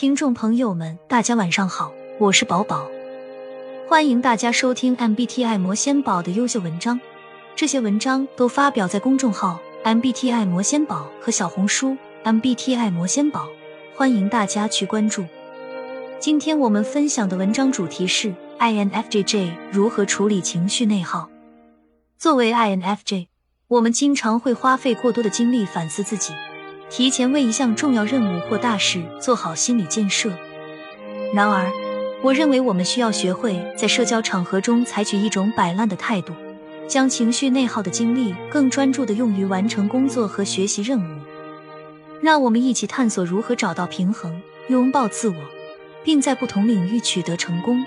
听众朋友们，大家晚上好，我是宝宝，欢迎大家收听 MBTI 魔仙宝的优秀文章。这些文章都发表在公众号 MBTI 魔仙宝和小红书 MBTI 魔仙宝，欢迎大家去关注。今天我们分享的文章主题是 INFJJ 如何处理情绪内耗。作为 INFJ，我们经常会花费过多的精力反思自己。提前为一项重要任务或大事做好心理建设。然而，我认为我们需要学会在社交场合中采取一种摆烂的态度，将情绪内耗的精力更专注的用于完成工作和学习任务。让我们一起探索如何找到平衡，拥抱自我，并在不同领域取得成功。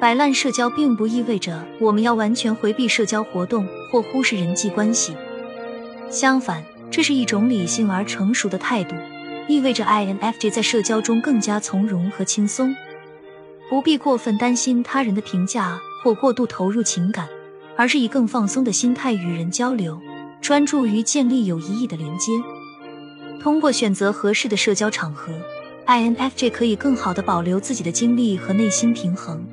摆烂社交并不意味着我们要完全回避社交活动或忽视人际关系，相反。这是一种理性而成熟的态度，意味着 INFJ 在社交中更加从容和轻松，不必过分担心他人的评价或过度投入情感，而是以更放松的心态与人交流，专注于建立有意义的连接。通过选择合适的社交场合，INFJ 可以更好的保留自己的精力和内心平衡，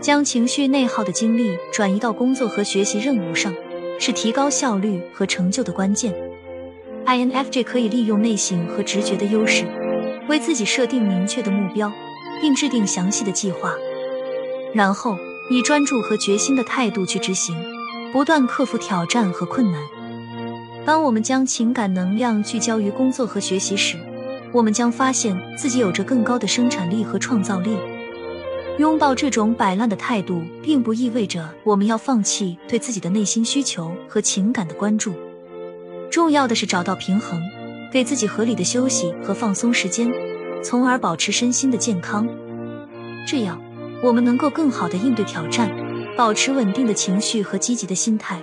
将情绪内耗的精力转移到工作和学习任务上，是提高效率和成就的关键。INFJ 可以利用内省和直觉的优势，为自己设定明确的目标，并制定详细的计划，然后以专注和决心的态度去执行，不断克服挑战和困难。当我们将情感能量聚焦于工作和学习时，我们将发现自己有着更高的生产力和创造力。拥抱这种摆烂的态度，并不意味着我们要放弃对自己的内心需求和情感的关注。重要的是找到平衡，给自己合理的休息和放松时间，从而保持身心的健康。这样，我们能够更好的应对挑战，保持稳定的情绪和积极的心态。